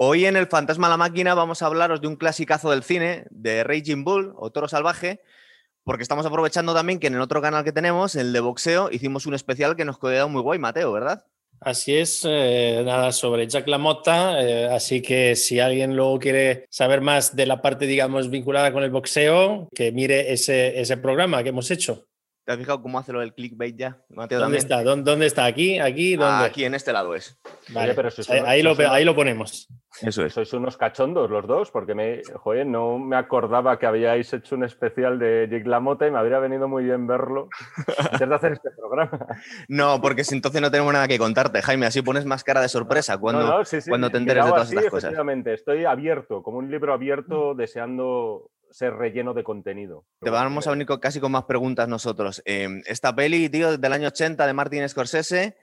Hoy en El Fantasma la Máquina vamos a hablaros de un clasicazo del cine, de Raging Bull o Toro Salvaje, porque estamos aprovechando también que en el otro canal que tenemos, el de boxeo, hicimos un especial que nos quedó muy guay, Mateo, ¿verdad? Así es, eh, nada sobre Jack LaMotta, eh, así que si alguien luego quiere saber más de la parte, digamos, vinculada con el boxeo, que mire ese, ese programa que hemos hecho. ¿Te has fijado cómo hace lo del clickbait ya? ¿Dónde está? ¿Dónde, está? ¿Aquí? ¿Aquí? ¿Dónde? aquí, en este lado es. Vale, pero ahí, lo, ahí lo ponemos. Eso es. Sois unos cachondos los dos, porque me, joder, no me acordaba que habíais hecho un especial de Jake LaMotta y me habría venido muy bien verlo antes de hacer este programa. No, porque si entonces no tenemos nada que contarte, Jaime, así pones más cara de sorpresa cuando, cuando te enteres de todas estas cosas. Estoy abierto, como un libro abierto, deseando ser relleno de contenido. Te vamos a venir casi con más preguntas nosotros. Em, esta peli, tío, del año 80 de Martin Scorsese,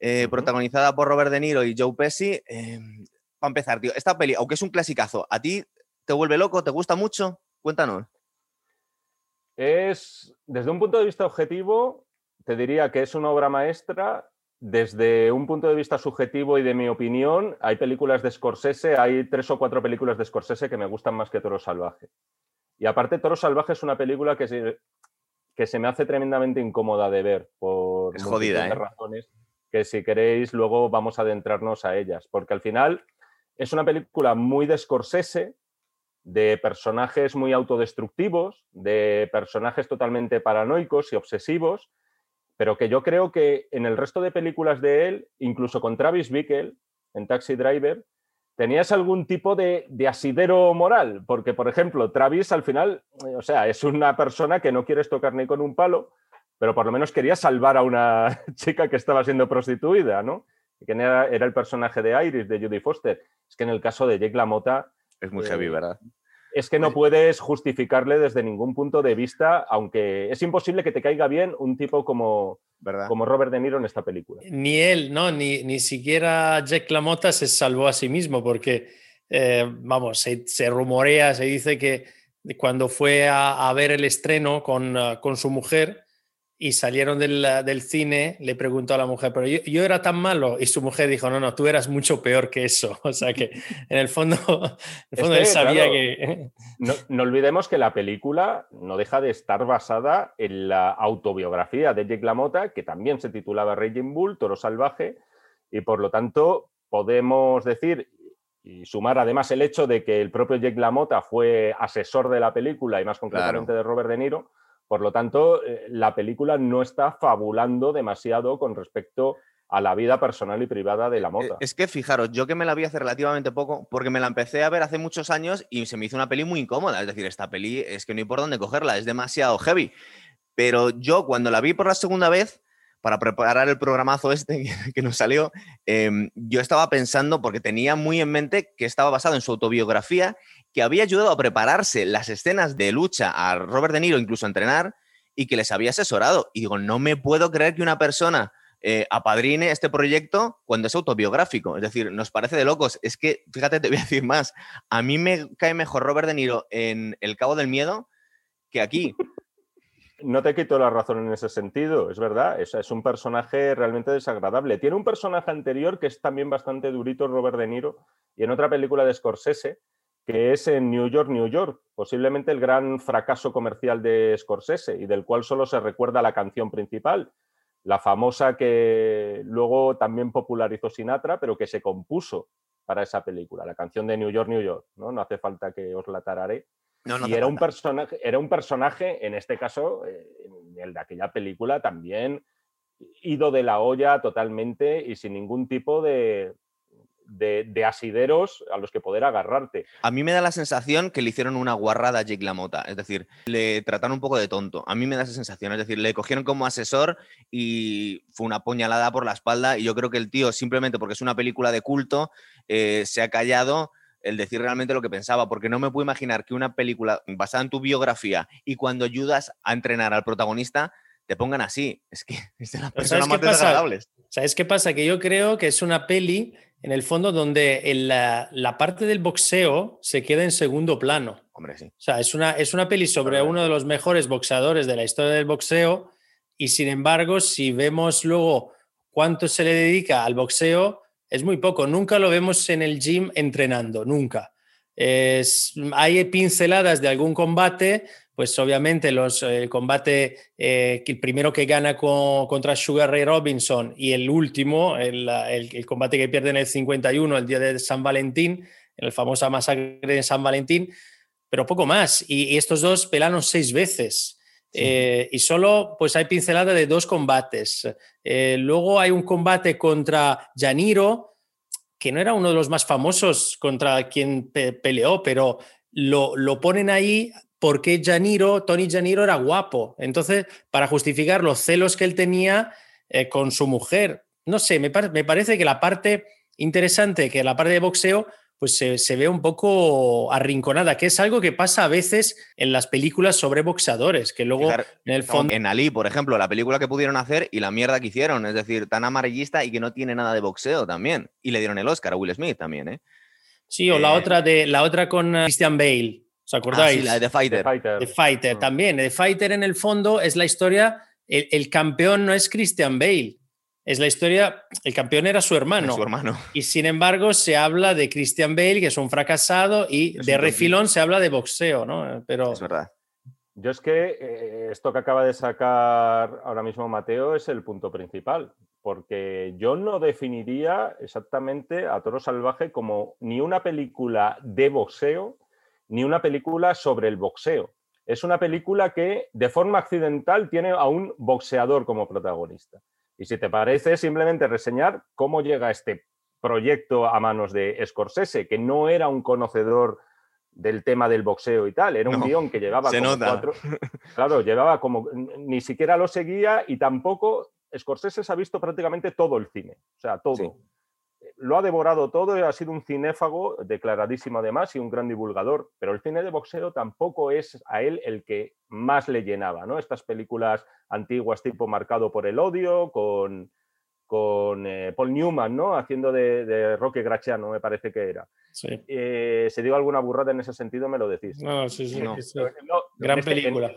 eh, protagonizada por Robert De Niro y Joe Pesci. Eh, para empezar, tío, esta peli, aunque es un clasicazo, ¿a ti te vuelve loco? ¿Te gusta mucho? Cuéntanos. Es, desde un punto de vista objetivo, te diría que es una obra maestra. Desde un punto de vista subjetivo y de mi opinión, hay películas de Scorsese, hay tres o cuatro películas de Scorsese que me gustan más que Toro Salvaje. Y aparte, Toro Salvaje es una película que se, que se me hace tremendamente incómoda de ver por es jodida, ¿eh? razones que si queréis luego vamos a adentrarnos a ellas, porque al final es una película muy de Scorsese, de personajes muy autodestructivos, de personajes totalmente paranoicos y obsesivos, pero que yo creo que en el resto de películas de él, incluso con Travis Bickle en Taxi Driver, tenías algún tipo de, asidero moral, porque, por ejemplo, Travis al final, o sea, es una persona que no quieres tocar ni con un palo, pero por lo menos quería salvar a una chica que estaba siendo prostituida, ¿no? Que era, era el personaje de Iris, de Judy Foster. Es que en el caso de Jake LaMotta... Es muy heavy, eh, ¿verdad? Es que no puedes justificarle desde ningún punto de vista, aunque es imposible que te caiga bien un tipo como, como Robert De Niro en esta película. Ni él, ¿no? Ni, ni siquiera Jack LaMotta se salvó a sí mismo, porque, eh, vamos, se, rumorea, se dice que cuando fue a, ver el estreno con, uh, con su mujer, y salieron del, cine, le preguntó a la mujer, pero yo, era tan malo. Y su mujer dijo, no, no, tú eras mucho peor que eso. O sea que en el fondo, él sabía que... No, no, olvidemos que la película no deja de estar basada en la autobiografía de Jake LaMotta, que también se titulaba Raging Bull, Toro Salvaje, y por lo tanto podemos decir y sumar además el hecho de que el propio Jake LaMotta fue asesor de la película y más concretamente de Robert De Niro, por lo tanto, eh, la película no está fabulando demasiado con respecto a la vida personal y privada de la eh, mota. Es que fijaros, yo que me la vi hace relativamente poco, porque me la empecé a ver hace muchos años y se me hizo una peli muy incómoda. Es decir, esta peli es que no hay por dónde cogerla, es demasiado heavy. Pero yo cuando la vi por la segunda vez, para preparar el programazo este que, nos salió, em, yo estaba pensando, porque tenía muy en mente que estaba basado en su autobiografía que había ayudado a prepararse las escenas de lucha a Robert De Niro, incluso a entrenar, y que les había asesorado. Y digo, no me puedo creer que una persona eh, apadrine este proyecto cuando es autobiográfico. Es decir, nos parece de locos. Es que, fíjate, te voy a decir más. A mí me cae mejor Robert De Niro en El Cabo del Miedo que aquí. No te quito la razón en ese sentido, es verdad. Es, es un personaje realmente desagradable. Tiene un personaje anterior que es también bastante durito, Robert De Niro, y en otra película de Scorsese, que es en New York, New York, posiblemente el gran fracaso comercial de Scorsese y del cual solo se recuerda la canción principal, la famosa que luego también popularizó Sinatra, pero que se compuso para esa película, la canción de New York, New York, ¿no? No hace falta que os la tararé. y era un, personaje, era un personaje, en este caso, eh, el de aquella película, también ido de la olla totalmente y sin ningún tipo de, de, asideros a los que poder agarrarte. A mí me da la sensación que le hicieron una guarrada a Jake LaMotta, es decir, le trataron un poco de tonto. A mí me da esa sensación, es decir, le cogieron como asesor y fue una puñalada por la espalda y yo creo que el tío simplemente porque es una película de culto eh, se ha callado el decir realmente lo que pensaba, porque no me puedo imaginar que una película basada en tu biografía y cuando ayudas a entrenar al protagonista te pongan así. Es que es de las personas más desagradables. ¿Sabes qué pasa? Que yo creo que es una peli en el fondo donde la, parte del boxeo se queda en segundo plano. Hombre, sí. O sea, es una, es una peli sobre uno de los mejores boxeadores de la historia del boxeo y sin embargo, si vemos luego cuánto se le dedica al boxeo, es muy poco. Nunca lo vemos en el gym entrenando, nunca. Hay pinceladas de algún combate, pues obviamente los, el combate, eh, el primero que gana contra Sugar Ray Robinson y el último, el, el, combate que pierde en el 51, el día de San Valentín, en la famosa masacre de San Valentín, pero poco más. Y, estos dos pelaron seis veces. Eh, y solo pues hay pincelada de dos combates. Eh, luego hay un combate contra Janiro, que no era uno de los más famosos contra quien peleó, pero lo, lo, ponen ahí porque Janiro, Tony Janiro era guapo. Entonces, para justificar los celos que él tenía eh, con su mujer. No sé, me, me, parece que la parte interesante, que la parte de boxeo, pues se, ve un poco arrinconada, que es algo que pasa a veces en las películas sobre boxeadores, que luego en el fondo... En Ali, por ejemplo, la película que pudieron hacer y la mierda que hicieron, es decir, tan amarillista y que no tiene nada de boxeo también. Y le dieron el Oscar a Will Smith también, ¿eh? Sí, o la, eh, otra de, la otra con eh, Christian Bale, ¿Os acordáis? Ah, sí, la de The Fighter. The Fighter, mm. también. The Fighter en el fondo es la historia, el, campeón no es Christian Bale, es la historia, el campeón era su hermano. su hermano. Y sin embargo se habla de Christian Bale, que es un fracasado, y de refilón se habla de boxeo, ¿no? Pero... Es verdad. Yo es que eh, esto que acaba de sacar ahora mismo Mateo es el punto principal, porque yo no definiría exactamente a Toro Salvaje como ni una película de boxeo, ni una película sobre el boxeo. Es una película que de forma accidental tiene a un boxeador como protagonista. Y si te parece, simplemente reseñar cómo llega este proyecto a manos de Scorsese, que no era un conocedor del tema del boxeo y tal, era un guion que llevaba como cuatro. Claro, llevaba como. Ni siquiera lo seguía y tampoco. Scorsese se ha visto prácticamente todo el cine, o sea, todo lo ha devorado todo y ha sido un cinéfago declaradísimo además y un gran divulgador, pero el cine de boxeo tampoco es a él el que más le llenaba, ¿no? Estas películas antiguas tipo Marcado por el odio, con, con eh, Paul Newman, ¿no? Haciendo de, Roque Graciano, me parece que era. Eh, si digo alguna burrada en ese sentido, me lo decís. No, sí, sí. Gran este, película.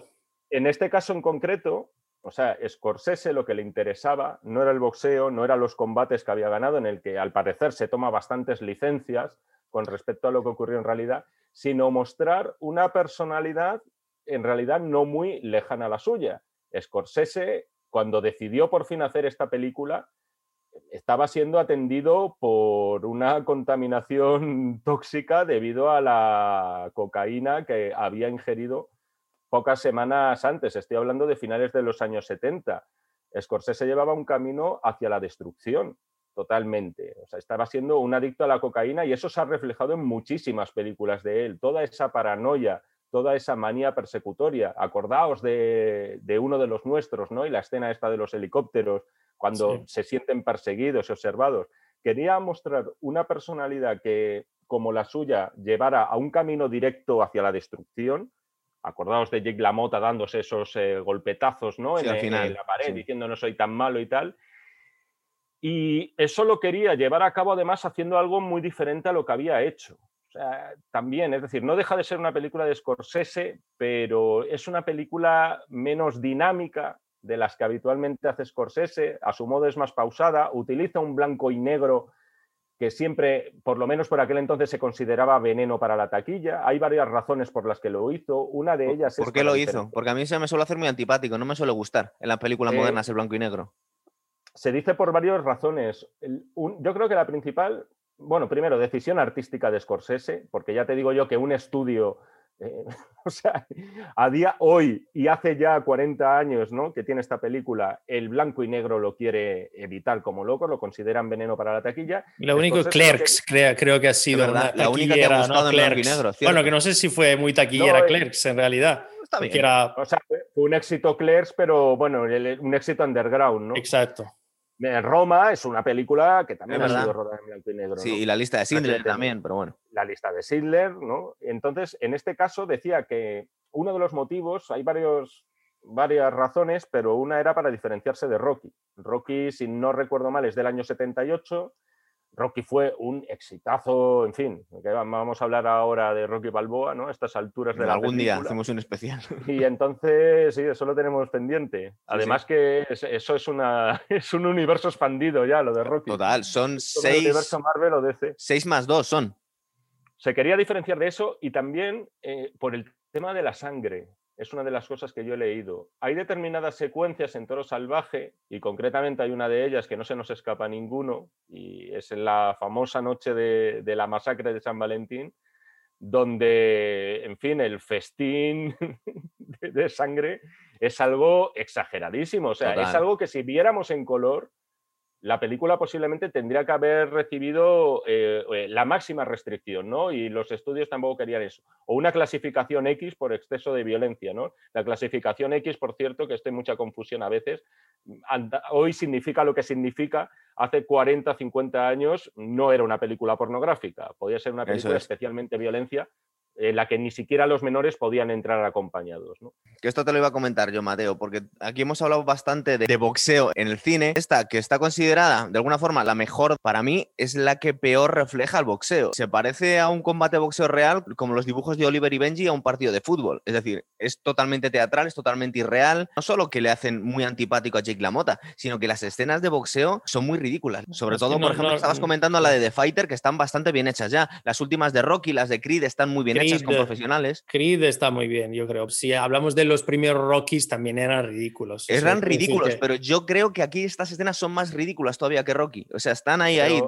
en este caso en concreto, o sea, Scorsese lo que le interesaba no era el boxeo, no eran los combates que había ganado, en el que al parecer se toma bastantes licencias con respecto a lo que ocurrió en realidad, sino mostrar una personalidad en realidad no muy lejana a la suya. Scorsese, cuando decidió por fin hacer esta película, estaba siendo atendido por una contaminación tóxica debido a la cocaína que había ingerido pocas semanas antes, estoy hablando de finales de los años 70. Scorsese llevaba un camino hacia la destrucción totalmente. O sea, estaba siendo un adicto a la cocaína y eso se ha reflejado en muchísimas películas de él. Toda esa paranoia, toda esa manía persecutoria. Acordaos de, uno de los nuestros, ¿no? Y la escena esta de los helicópteros, cuando se sienten perseguidos y observados. Quería mostrar una personalidad que, como la suya, llevara a un camino directo hacia la destrucción, acordaos de Jake LaMotta dándose esos eh, golpetazos ¿no? en, la pared, diciendo no soy tan malo y tal. Y eso lo quería llevar a cabo además haciendo algo muy diferente a lo que había hecho. O sea, también, es decir, no deja de ser una película de Scorsese, pero es una película menos dinámica de las que habitualmente hace Scorsese, a su modo es más pausada, utiliza un blanco y negro que siempre, por lo menos por aquel entonces, se consideraba veneno para la taquilla. Hay varias razones por las que lo hizo. Una de ellas es. ¿Por qué lo hizo? Porque a mí se me suele hacer muy antipático, no me suele gustar en las películas eh, modernas el blanco y negro. Se dice por varias razones. yo creo que la principal, bueno, primero, decisión artística de Scorsese, porque ya te digo yo que un estudio eh, o sea, a día hoy y hace ya 40 años ¿no? que tiene esta película, el blanco y negro lo quiere evitar como loco, lo consideran veneno para la taquilla. lo único es Clerks, creo, que ha sido la única que ha gustado en blanco y negro. Bueno, que no sé si fue muy taquillera eh, Clerks en realidad. Está bien. O sea, fue un éxito Clerks, pero bueno, un éxito underground, ¿no? Exacto. Roma es una película que también ha sido rodada en blanco y negro. Sí, y la lista de Schindler también, pero bueno. La lista de Schindler, ¿no? Entonces, en este caso decía que uno de los motivos, hay varios, varias razones, pero una era para diferenciarse de Rocky. Rocky, si no recuerdo mal, es del año 78. Rocky fue un exitazo, en fin, vamos a hablar ahora de Rocky Balboa, ¿no? A estas alturas de la Algún día hacemos un especial. Y entonces, sí, eso lo tenemos pendiente. Además que eso es, una, es un universo expandido ya, lo de Rocky. Total, son seis... universo Marvel o DC. Seis más dos son. Se quería diferenciar de eso y también eh, por el tema de la sangre es una de las cosas que yo he leído. Hay determinadas secuencias en Toro Salvaje, y concretamente hay una de ellas que no se nos escapa ninguno, y es en la famosa noche de, la masacre de San Valentín, donde, en fin, el festín de, sangre es algo exageradísimo. O sea, es algo que si viéramos en color, la película posiblemente tendría que haber recibido eh, eh, la máxima restricción, ¿no? Y los estudios tampoco querían eso. O una clasificación X por exceso de violencia, ¿no? La clasificación X, por cierto, que hay mucha confusión a veces, hoy significa lo que significa, hace 40, 50 años no era una película pornográfica, podía ser una película especialmente violencia, en la que ni siquiera los menores podían entrar acompañados. Que esto te lo iba a comentar yo, Mateo, porque aquí hemos hablado bastante de, boxeo en el cine. Esta, que está considerada de alguna forma la mejor para mí, es la que peor refleja el boxeo. Se parece a un combate boxeo real, como los dibujos de Oliver y Benji a un partido de fútbol. Es decir, es totalmente teatral, es totalmente irreal. No solo que le hacen muy antipático a Jake LaMotta, sino que las escenas de boxeo son muy ridículas. Sobre todo, por ejemplo, estabas comentando la de The Fighter, que están bastante bien hechas ya. Las últimas de Rocky, las de Creed, están muy bien hechas con profesionales. Creed está muy bien, yo creo. Si hablamos de los primeros Rockies, también eran ridículos. Eran ridículos, pero yo creo que aquí estas escenas son más ridículas todavía que Rocky. O sea, están ahí, ahí.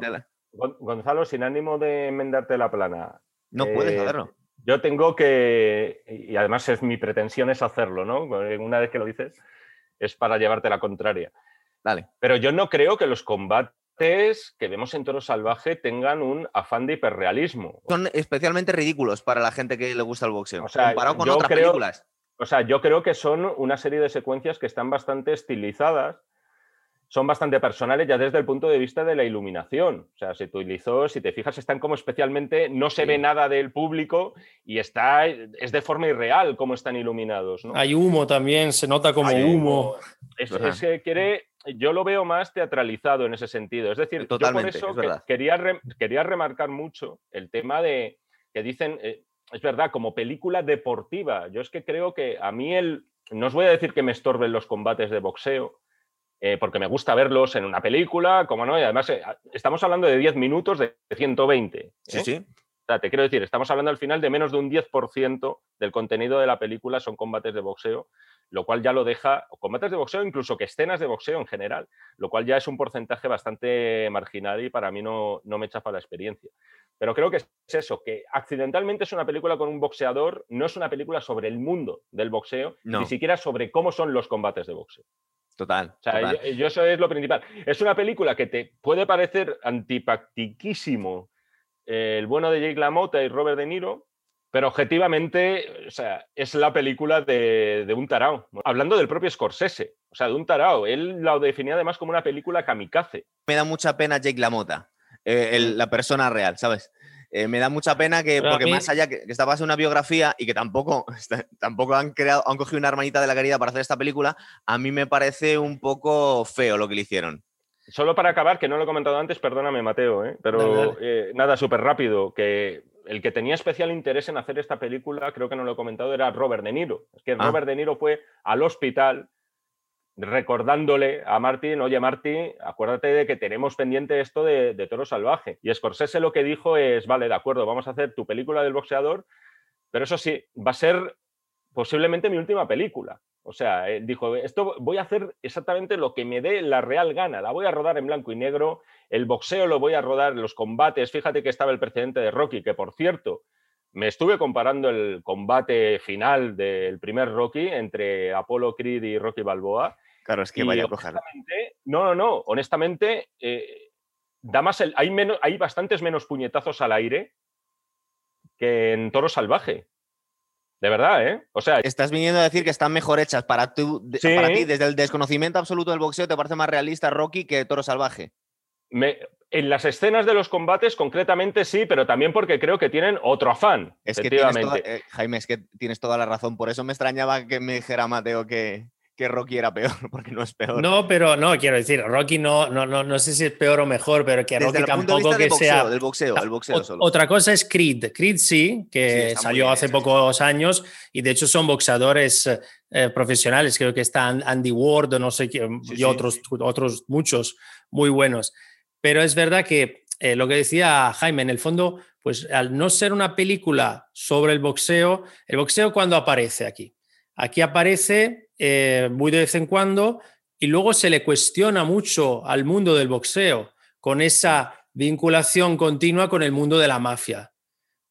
Gonzalo, sin ánimo de enmendarte la plana. No puedes eh, hacerlo. Yo tengo que, y además es mi pretensión es hacerlo, ¿no? Una vez que lo dices, es para llevarte la contraria. Dale. Pero yo no creo que los combates que vemos en Toro Salvaje tengan un afán de hiperrealismo. Son especialmente ridículos para la gente que le gusta el boxeo, o sea, comparado con otras películas. O sea, yo creo que son una serie de secuencias que están bastante estilizadas, son bastante personales ya desde el punto de vista de la iluminación. O sea, se utilizó, si te fijas, están como especialmente, no se ve nada del público y está, es de forma irreal cómo están iluminados. Hay humo también, se nota como humo. Es, es, que quiere, yo lo veo más teatralizado en ese sentido. Es decir, yo por eso quería, quería remarcar mucho el tema de que dicen, eh, es verdad, como película deportiva. Yo es que creo que a mí el, no os voy a decir que me estorben los combates de boxeo, eh, porque me gusta verlos en una película, como no, y además eh, estamos hablando de 10 minutos de 120. Sí, sí. Sea, te quiero decir, estamos hablando al final de menos de un 10% del contenido de la película son combates de boxeo lo cual ya lo deja, combates de boxeo, incluso que escenas de boxeo en general, lo cual ya es un porcentaje bastante marginal y para mí no, no me chafa la experiencia. Pero creo que es eso, que accidentalmente es una película con un boxeador, no es una película sobre el mundo del boxeo, ni siquiera sobre cómo son los combates de boxeo. Total. O sea, Yo, eso es lo principal. Es una película que te puede parecer antipactiquísimo eh, el bueno de Jake LaMotta y Robert De Niro, pero objetivamente, o sea, es la película de, un tarao. Hablando del propio Scorsese, o sea, de un tarao. Él lo definía además como una película kamikaze. Me da mucha pena Jake LaMotta, eh, la persona real, ¿sabes? Eh, me da mucha pena que, porque más allá que, que esta una biografía y que tampoco, tampoco han creado, han cogido una hermanita de la caridad para hacer esta película, a mí me parece un poco feo lo que le hicieron. Solo para acabar, que no lo he comentado antes, perdóname Mateo, ¿eh? pero nada, súper rápido, que el que tenía especial interés en hacer esta película, creo que no lo he comentado, era Robert De Niro. Es que ah. Robert De Niro fue al hospital recordándole a Martin, oye Martin, acuérdate de que tenemos pendiente esto de, de, Toro Salvaje. Y Scorsese lo que dijo es, vale, de acuerdo, vamos a hacer tu película del boxeador, pero eso sí, va a ser posiblemente mi última película. O sea, dijo, esto voy a hacer exactamente lo que me dé la real gana, la voy a rodar en blanco y negro, el boxeo lo voy a rodar, los combates, fíjate que estaba el precedente de Rocky, que por cierto, me estuve comparando el combate final del primer Rocky entre Apollo Creed y Rocky Balboa. Claro, es que vaya a No, no, no, honestamente, eh, da más hay, menos, hay bastantes menos puñetazos al aire que en Toro Salvaje. De verdad, ¿eh? O sea. Estás viniendo a decir que están mejor hechas para, tú, para ti, desde el desconocimiento absoluto del boxeo, ¿te parece más realista Rocky que Toro Salvaje? en las escenas de los combates, concretamente sí, pero también porque creo que tienen otro afán. Es que toda, eh, Jaime, es que tienes toda la razón. Por eso me extrañaba que me dijera Mateo que, que Rocky era peor, porque no es peor. No, pero no, quiero decir, Rocky no, no, no, no sé si es peor o mejor, pero que Rocky tampoco que sea. Del boxeo, el boxeo solo. Otra cosa es Creed. Creed sí, que salió hace pocos años y de hecho son boxeadores eh, profesionales. Creo que está Andy Ward, no sé qué, y otros, otros muchos muy buenos. Pero es verdad que eh, lo que decía Jaime, en el fondo, pues al no ser una película sobre el boxeo, el boxeo cuando aparece aquí. Aquí aparece eh, muy de vez en cuando y luego se le cuestiona mucho al mundo del boxeo con esa vinculación continua con el mundo de la mafia.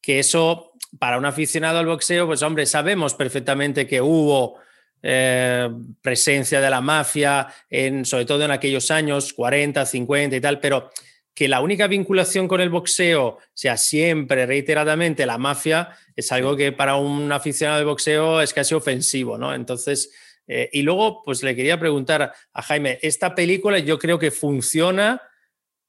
Que eso, para un aficionado al boxeo, pues hombre, sabemos perfectamente que hubo eh, presencia de la mafia, en, sobre todo en aquellos años 40, 50 y tal, pero que la única vinculación con el boxeo sea siempre, reiteradamente, la mafia, es algo que para un aficionado de boxeo es casi ofensivo, ¿no? Entonces, eh, y luego, pues le quería preguntar a Jaime, esta película yo creo que funciona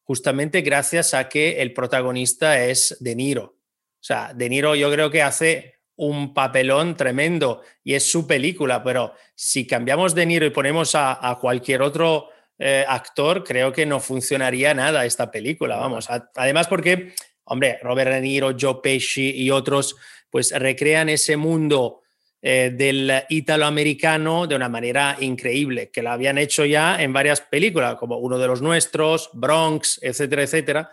justamente gracias a que el protagonista es De Niro. O sea, De Niro yo creo que hace un papelón tremendo y es su película, pero si cambiamos De Niro y ponemos a, cualquier otro eh, actor, creo que no funcionaría nada esta película, vamos. Además porque, hombre, Robert De Niro, Joe Pesci y otros, pues recrean ese mundo eh, del italoamericano de una manera increíble, que lo habían hecho ya en varias películas, como uno de los nuestros, Bronx, etcétera, etcétera.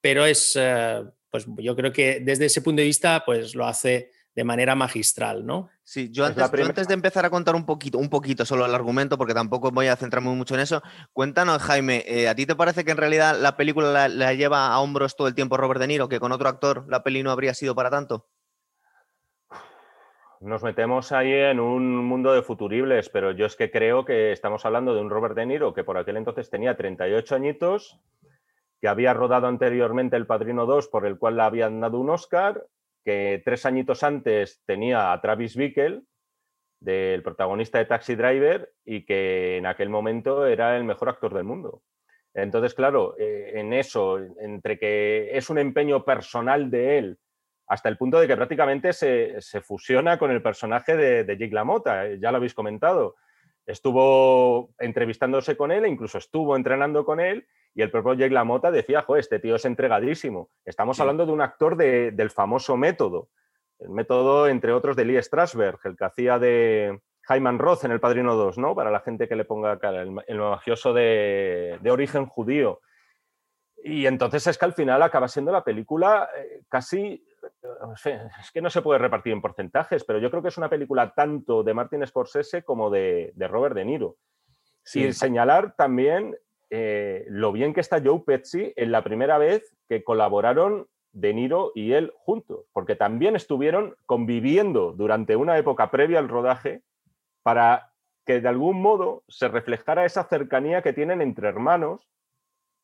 Pero es, eh, pues yo creo que desde ese punto de vista, pues lo hace de manera magistral, ¿no? Sí, yo antes, de empezar a contar un poquito, un poquito solo el argumento, porque tampoco voy a centrarme mucho en eso, cuéntanos, Jaime, eh, ¿a ti te parece que en realidad la película la, la, lleva a hombros todo el tiempo Robert De Niro, que con otro actor la peli no habría sido para tanto? nos metemos ahí en un mundo de futuribles, pero yo es que creo que estamos hablando de un Robert De Niro que por aquel entonces tenía 38 añitos, que había rodado anteriormente El Padrino 2, por el cual le habían dado un Oscar, que tres añitos antes tenía a Travis Bickle, del protagonista de Taxi Driver, y que en aquel momento era el mejor actor del mundo. Entonces, claro, eh, en eso, entre que es un empeño personal de él hasta el punto de que prácticamente se, fusiona con el personaje de, de Jake LaMotta, eh, ya lo habéis comentado. Estuvo entrevistándose con él e incluso estuvo entrenando con él y el propio Jake LaMotta decía, joder, este tío es entregadísimo. Estamos hablando de un actor del famoso método, el método, entre otros, de Lee Strasberg, el que hacía de Hyman Roth en El Padrino 2, ¿no? Para la gente que le ponga cara, el, el mafioso de, de origen judío. Y entonces es que al final acaba siendo la película es que no se puede repartir en porcentajes, pero yo creo que es una película tanto de Martin Scorsese como de, Robert De Niro. Sin señalar también eh, lo bien que está Joe Pesci en la primera vez que colaboraron De Niro y él juntos, porque también estuvieron conviviendo durante una época previa al rodaje para que de algún modo se reflejara esa cercanía que tienen entre hermanos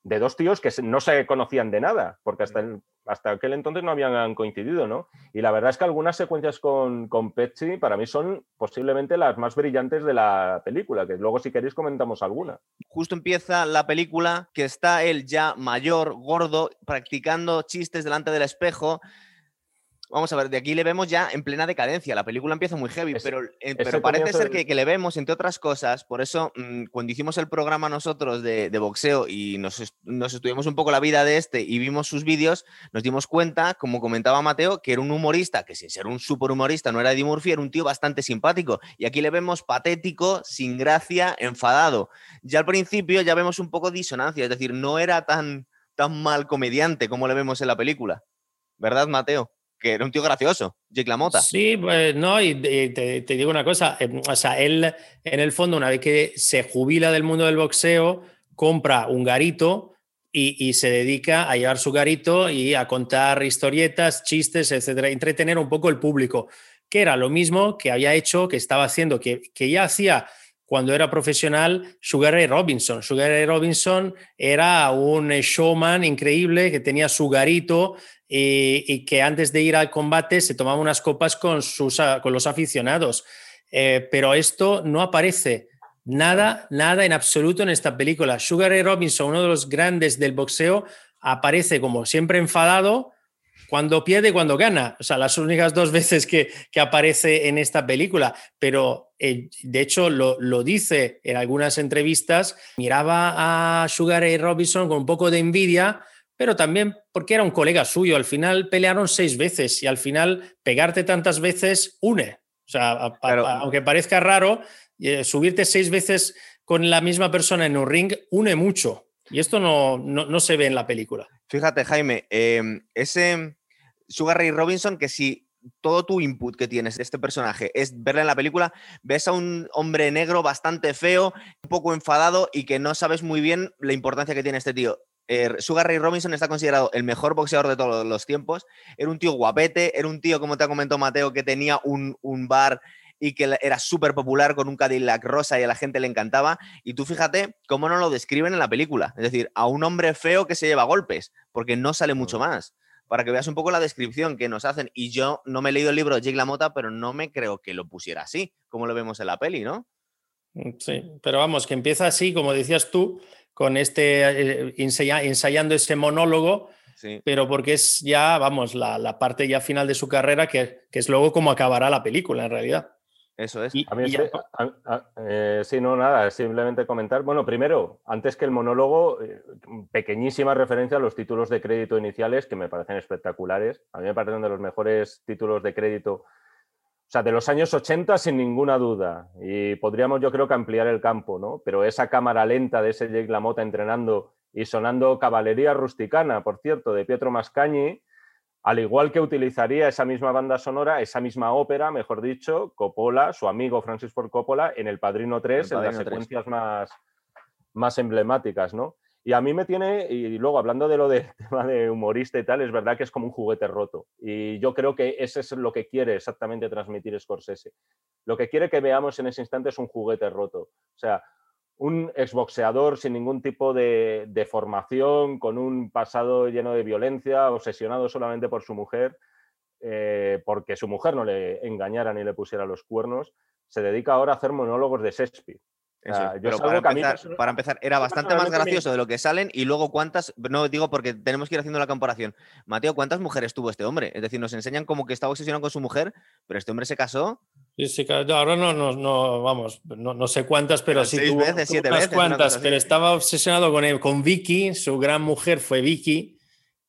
de dos tíos que no se conocían de nada, porque hasta, hasta aquel entonces no habían coincidido, ¿no? Y la verdad es que algunas secuencias con, con Petsy para mí son posiblemente las más brillantes de la película, que luego si queréis comentamos alguna. Justo empieza la película que está él ya mayor, gordo, practicando chistes delante del espejo Vamos a ver, de aquí le vemos ya en plena decadencia. La película empieza muy heavy, pero, eh, pero parece ser que, le vemos, entre otras cosas, por eso mm, cuando hicimos el programa nosotros de, boxeo y nos, estudiamos un poco la vida de este y vimos sus vídeos, nos dimos cuenta, como comentaba Mateo, que era un humorista, que sin ser un super humorista no era Eddie Murphy, era un tío bastante simpático. Y aquí le vemos patético, sin gracia, enfadado. Ya al principio ya vemos un poco disonancia, es decir, no era tan, tan mal comediante como le vemos en la película. ¿Verdad, Mateo? Que era un tío gracioso, Jake LaMotta. Sí, pues no, y te, digo una cosa, em, o sea, él en el fondo, una vez que se jubila del mundo del boxeo, compra un garito y, se dedica a llevar su garito y a contar historietas, chistes, etcétera, entretener un poco el público, que era lo mismo que había hecho, que estaba haciendo, que, que ya hacía cuando era profesional Sugar Ray Robinson. Sugar Ray Robinson era un showman increíble que tenía su garito y, que antes de ir al combate se tomaba unas copas con, sus, con los aficionados. Eh, pero esto no aparece nada, nada en absoluto en esta película. Sugar Ray Robinson, uno de los grandes del boxeo, aparece como siempre enfadado cuando pierde y cuando gana. O sea, las únicas dos veces que, que aparece en esta película. Pero eh, de hecho lo, lo, dice en algunas entrevistas, miraba a Sugar Ray Robinson con un poco de envidia, pero también porque era un colega suyo. Al final pelearon seis veces y al final pegarte tantas veces une. O sea, aunque parezca raro, eh, subirte seis veces con la misma persona en un ring une mucho. Y esto no, no, se ve en la película. Fíjate, Jaime, em, ese Sugar Ray Robinson, que si todo tu input que tienes de este personaje es verle en la película, ves a un hombre negro bastante feo, un poco enfadado y que no sabes muy bien la importancia que tiene este tío. Er, Sugar Ray Robinson está considerado el mejor boxeador de todos los tiempos. Era un tío guapete, era un tío, como te ha comentado Mateo, que tenía un, un bar y que era súper popular con un Cadillac rosa y a la gente le encantaba. Y tú fíjate cómo no lo describen en la película. Es decir, a un hombre feo que se lleva golpes, porque no sale mucho más. Para que veas un poco la descripción que nos hacen. Y yo no me he leído el libro de Jake LaMotta, pero no me creo que lo pusiera así, como lo vemos en la peli, ¿no? Mm, sí, pero vamos, que empieza así, como decías tú, con este eh, ensayando ese monólogo, pero porque es ya, vamos, la, parte ya final de su carrera, que, que, es luego como acabará la película en realidad. Eso es. a mí eh, sí, no, nada, simplemente comentar. Bueno, primero, antes que el monólogo, eh, pequeñísima referencia a los títulos de crédito iniciales que me parecen espectaculares. A mí me parecen de los mejores títulos de crédito, o sea, de los años 80 sin ninguna duda. Y podríamos, yo creo que ampliar el campo, ¿no? Pero esa cámara lenta de ese Jake LaMotta entrenando y sonando Caballería Rusticana, por cierto, de Pietro Mascagni al igual que utilizaría esa misma banda sonora, esa misma ópera, mejor dicho, Coppola, su amigo Francis Ford Coppola, en El Padrino 3, en las secuencias más, más emblemáticas, ¿no? Y a mí me tiene, y luego hablando de lo del tema de humorista y tal, es verdad que es como un juguete roto. Y yo creo que ese es lo que quiere exactamente transmitir Scorsese. Lo que quiere que veamos en ese instante es un juguete roto. O sea, un exboxeador sin ningún tipo de, formación, con un pasado lleno de violencia, obsesionado solamente por su mujer, eh, porque su mujer no le engañara ni le pusiera los cuernos, se dedica ahora a hacer monólogos de Shakespeare. Pero para empezar, era bastante más gracioso de lo que salen y luego cuántas, no digo porque tenemos que ir haciendo la comparación. Mateo, ¿cuántas mujeres tuvo este hombre? Es decir, nos enseñan como que estaba obsesionado con su mujer, pero este hombre se casó Sí, sí, ahora no, no, no vamos, no, sé cuántas, pero sí tuvo, veces, siete unas cuantas, pero estaba obsesionado con él, con Vicky, su gran mujer fue Vicky,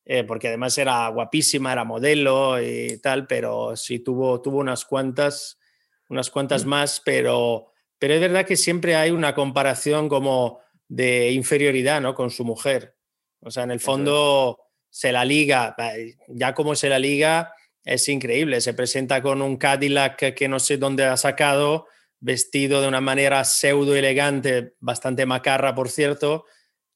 eh, porque además era guapísima, era modelo y tal, pero sí tuvo, tuvo unas cuantas, unas cuantas mm. más, pero, pero es verdad que siempre hay una comparación como de inferioridad, ¿no? Con su mujer. O sea, en el fondo se la liga, ya como se la liga, es increíble. Se presenta con un Cadillac que no sé dónde ha sacado, vestido de una manera pseudo elegante, bastante macarra, por cierto,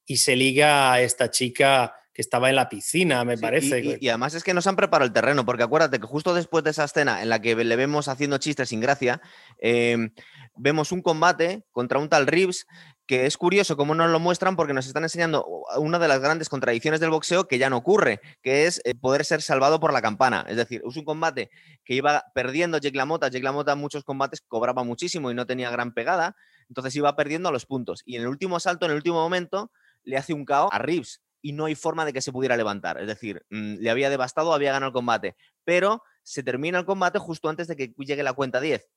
y se liga a esta chica que estaba en la piscina, me parece. Y, además es que nos han preparado el terreno, porque acuérdate que justo después de esa escena en la que le vemos haciendo chistes sin gracia, em, vemos un combate contra un tal Reeves que es curioso cómo nos lo muestran porque nos están enseñando una de las grandes contradicciones del boxeo que ya no ocurre, que es eh, poder ser salvado por la campana. Es decir, es un combate que iba perdiendo Jake LaMotta. Jake LaMotta muchos combates cobraba muchísimo y no tenía gran pegada, entonces iba perdiendo a los puntos. Y en el último salto, en el último momento, le hace un KO a Reeves y no hay forma de que se pudiera levantar. Es decir, mm, le había devastado, había ganado el combate, pero se termina el combate justo antes de que llegue la cuenta 10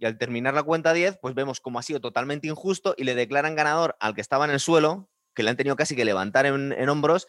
y al terminar la cuenta 10, pues vemos cómo ha sido totalmente injusto y le declaran ganador al que estaba en el suelo, que le han tenido casi que levantar en, hombros,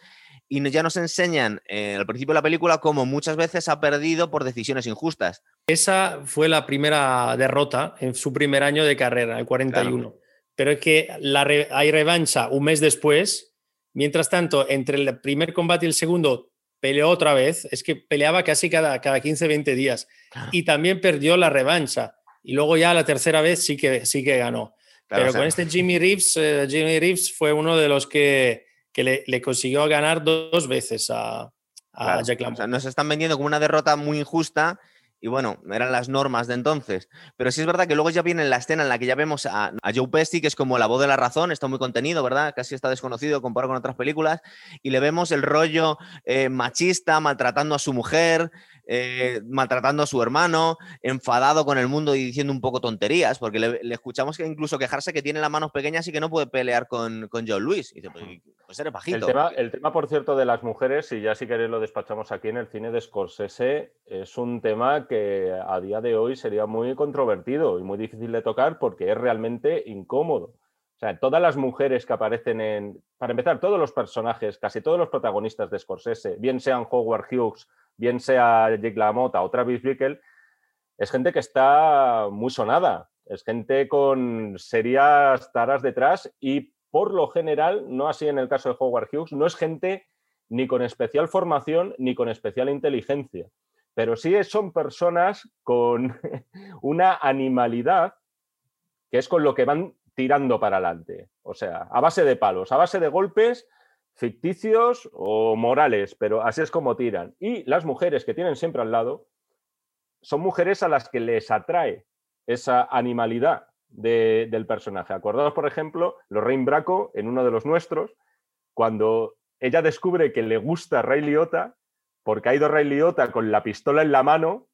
y ya nos enseñan eh, al principio de la película cómo muchas veces ha perdido por decisiones injustas. Esa fue la primera derrota en su primer año de carrera, el 41. Pero es que la hay revancha un mes después. Mientras tanto, entre el primer combate y el segundo, peleó otra vez. Es que peleaba casi cada, cada 15, 20 días. Y también perdió la revancha y luego ya la tercera vez sí que, sí que ganó. Pero con este Jimmy Reeves, eh, Jimmy Reeves fue uno de los que, que le, consiguió ganar dos, veces a, a Jack Lamont. nos están vendiendo como una derrota muy injusta y bueno, eran las normas de entonces. Pero sí es verdad que luego ya viene la escena en la que ya vemos a, a, Joe Pesci, que es como la voz de la razón, está muy contenido, ¿verdad? Casi está desconocido comparado con otras películas. Y le vemos el rollo eh, machista, maltratando a su mujer, eh, maltratando a su hermano, enfadado con el mundo y diciendo un poco tonterías, porque le, escuchamos que incluso quejarse que tiene las manos pequeñas y que no puede pelear con, con John Lewis. Y dice, pues, pues eres bajito. El tema, el tema, por cierto, de las mujeres, y ya si queréis lo despachamos aquí en el cine de Scorsese, es un tema que a día de hoy sería muy controvertido y muy difícil de tocar porque es realmente incómodo. O sea, todas las mujeres que aparecen en, para empezar, todos los personajes, casi todos los protagonistas de Scorsese, bien sean Howard Hughes, bien sea Jake LaMotta o Travis Bickle, es gente que está muy sonada, es gente con serias taras detrás y por lo general, no así en el caso de Howard Hughes, no es gente ni con especial formación ni con especial inteligencia, pero sí son personas con una animalidad que es con lo que van tirando para adelante. O sea, a base de palos, a base de golpes ficticios o morales, pero así es como tiran. Y las mujeres que tienen siempre al lado son mujeres a las que les atrae esa animalidad del personaje. Acordaos, por ejemplo, Lorraine Braco, en uno de los nuestros, cuando ella descubre que le gusta Ray Liotta, porque ha ido Ray Liotta con la pistola en la mano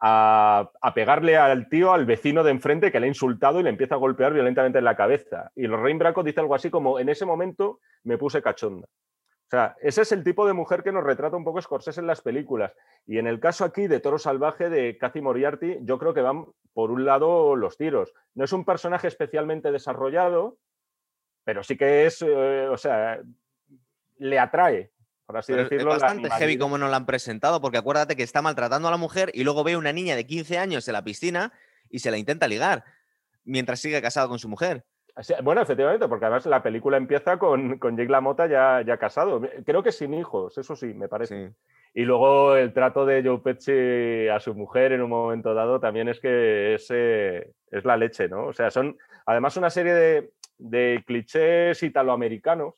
a, pegarle al tío, al vecino de enfrente que le ha insultado y le empieza a golpear violentamente en la cabeza. Y Lorraine Braco dice algo así como, en ese momento me puse cachonda. O sea, ese es el tipo de mujer que nos retrata un poco Scorsese en las películas. Y en el caso aquí de Toro Salvaje de Cathy Moriarty, yo creo que van por un lado los tiros. No es un personaje especialmente desarrollado, pero sí que es, eh, o sea, le atrae, por así decirlo. Es bastante heavy como nos la han presentado, porque acuérdate que está maltratando a la mujer y luego ve a una niña de 15 años en la piscina y se la intenta ligar mientras sigue casado con su mujer. Bueno, efectivamente, porque además la película empieza con, con Jake LaMotta ya, ya casado. Creo que sin hijos, eso sí, me parece. Y luego el trato de Joe Pesci a su mujer en un momento dado también es que es, eh, es la leche, ¿no? O sea, son además una serie de, de clichés italoamericanos.